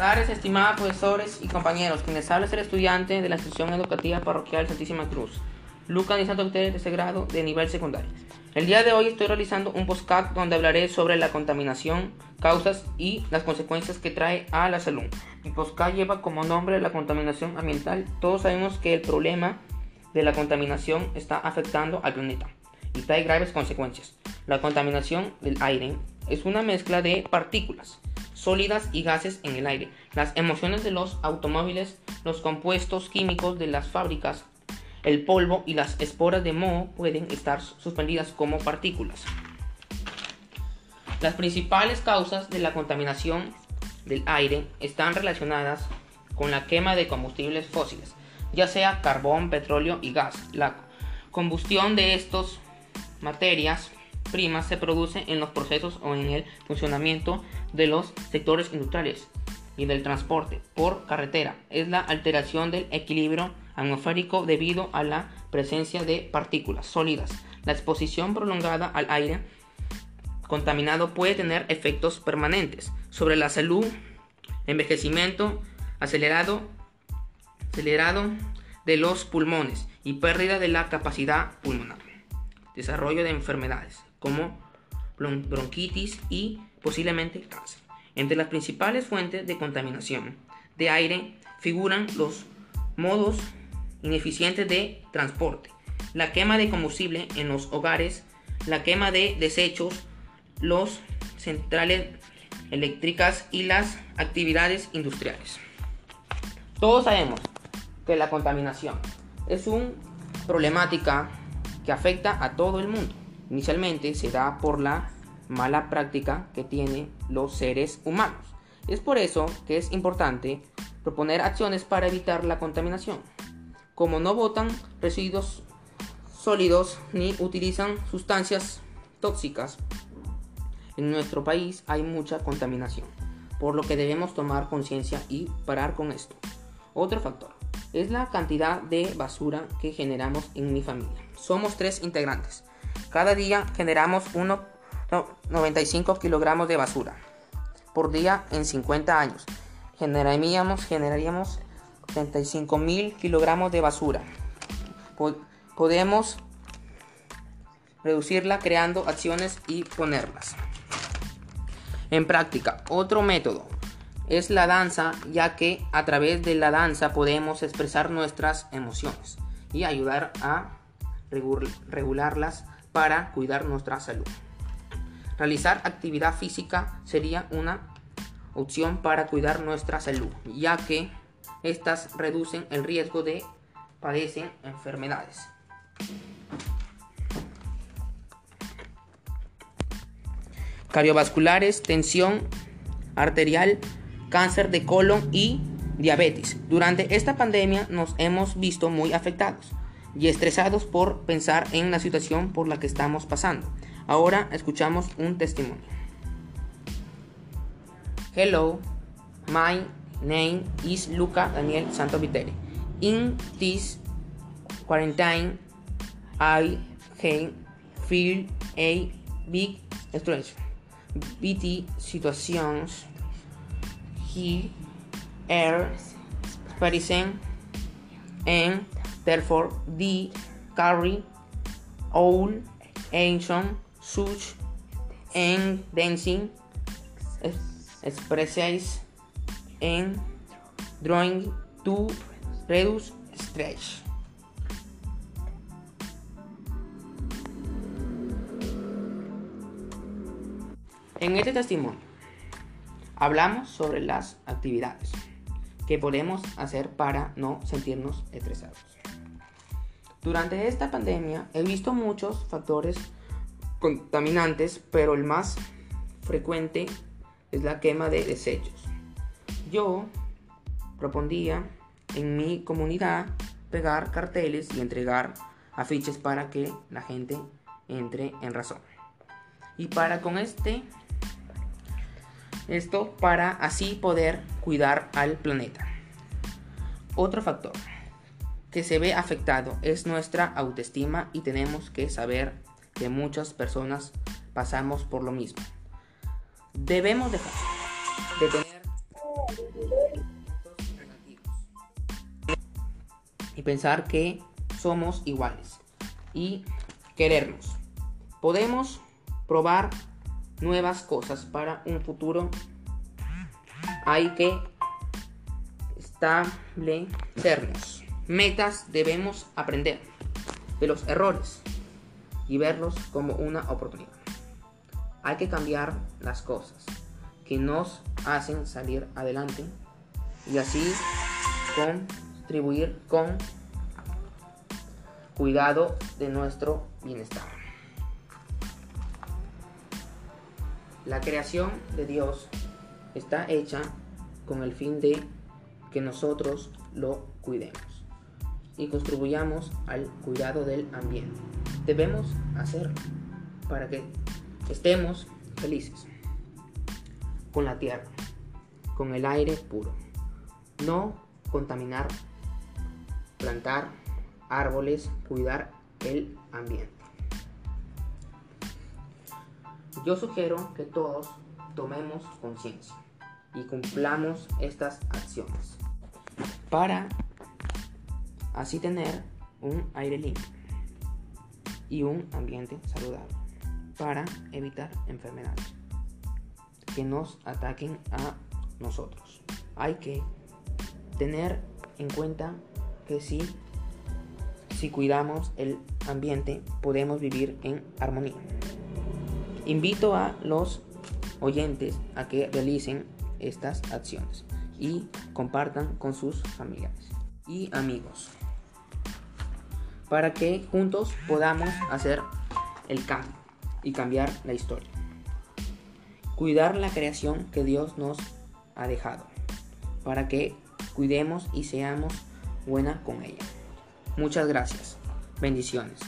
tardes, estimados profesores y compañeros. Quienes habla es el estudiante de la institución educativa parroquial Santísima Cruz, Lucas de Santo Ustedes de ese grado de nivel secundario. El día de hoy estoy realizando un postcard donde hablaré sobre la contaminación, causas y las consecuencias que trae a la salud. Mi postcard lleva como nombre la contaminación ambiental. Todos sabemos que el problema de la contaminación está afectando al planeta y trae graves consecuencias. La contaminación del aire es una mezcla de partículas sólidas y gases en el aire, las emociones de los automóviles, los compuestos químicos de las fábricas, el polvo y las esporas de moho pueden estar suspendidas como partículas. Las principales causas de la contaminación del aire están relacionadas con la quema de combustibles fósiles, ya sea carbón, petróleo y gas. La combustión de estas materias primas se produce en los procesos o en el funcionamiento de los sectores industriales y del transporte por carretera. Es la alteración del equilibrio atmosférico debido a la presencia de partículas sólidas. La exposición prolongada al aire contaminado puede tener efectos permanentes sobre la salud, envejecimiento acelerado, acelerado de los pulmones y pérdida de la capacidad pulmonar, desarrollo de enfermedades como bronquitis y posiblemente cáncer. Entre las principales fuentes de contaminación de aire figuran los modos ineficientes de transporte, la quema de combustible en los hogares, la quema de desechos, los centrales eléctricas y las actividades industriales. Todos sabemos que la contaminación es una problemática que afecta a todo el mundo. Inicialmente se da por la mala práctica que tienen los seres humanos. Es por eso que es importante proponer acciones para evitar la contaminación. Como no botan residuos sólidos ni utilizan sustancias tóxicas, en nuestro país hay mucha contaminación, por lo que debemos tomar conciencia y parar con esto. Otro factor es la cantidad de basura que generamos en mi familia. Somos tres integrantes. Cada día generamos uno 95 kilogramos de basura por día en 50 años. Generaríamos, generaríamos 35 mil kilogramos de basura. podemos reducirla creando acciones y ponerlas en práctica. Otro método es la danza, ya que a través de la danza podemos expresar nuestras emociones y ayudar a regularlas para cuidar nuestra salud. Realizar actividad física sería una opción para cuidar nuestra salud, ya que estas reducen el riesgo de padecer enfermedades. Cardiovasculares, tensión arterial, cáncer de colon y diabetes. Durante esta pandemia nos hemos visto muy afectados y estresados por pensar en la situación por la que estamos pasando. Ahora escuchamos un testimonio. Hello, my name is Luca Daniel Santo Viteri. In this quarantine, I feel a big stress. BT situations he are experiencing and therefore the carry all ancient such en dancing expresses en drawing to reduce stress. En este testimonio hablamos sobre las actividades que podemos hacer para no sentirnos estresados. Durante esta pandemia he visto muchos factores contaminantes, pero el más frecuente es la quema de desechos. Yo propondía en mi comunidad pegar carteles y entregar afiches para que la gente entre en razón. Y para con este esto para así poder cuidar al planeta. Otro factor que se ve afectado es nuestra autoestima y tenemos que saber que muchas personas pasamos por lo mismo. Debemos dejar de tener y pensar que somos iguales y querernos. Podemos probar nuevas cosas para un futuro. Hay que establecernos metas. Debemos aprender de los errores y verlos como una oportunidad. Hay que cambiar las cosas que nos hacen salir adelante y así contribuir con cuidado de nuestro bienestar. La creación de Dios está hecha con el fin de que nosotros lo cuidemos y contribuyamos al cuidado del ambiente. Debemos hacerlo para que estemos felices con la tierra, con el aire puro. No contaminar, plantar árboles, cuidar el ambiente. Yo sugiero que todos tomemos conciencia y cumplamos estas acciones para así tener un aire limpio y un ambiente saludable para evitar enfermedades que nos ataquen a nosotros. Hay que tener en cuenta que si, si cuidamos el ambiente podemos vivir en armonía. Invito a los oyentes a que realicen estas acciones y compartan con sus familiares y amigos para que juntos podamos hacer el cambio y cambiar la historia. Cuidar la creación que Dios nos ha dejado para que cuidemos y seamos buena con ella. Muchas gracias. Bendiciones.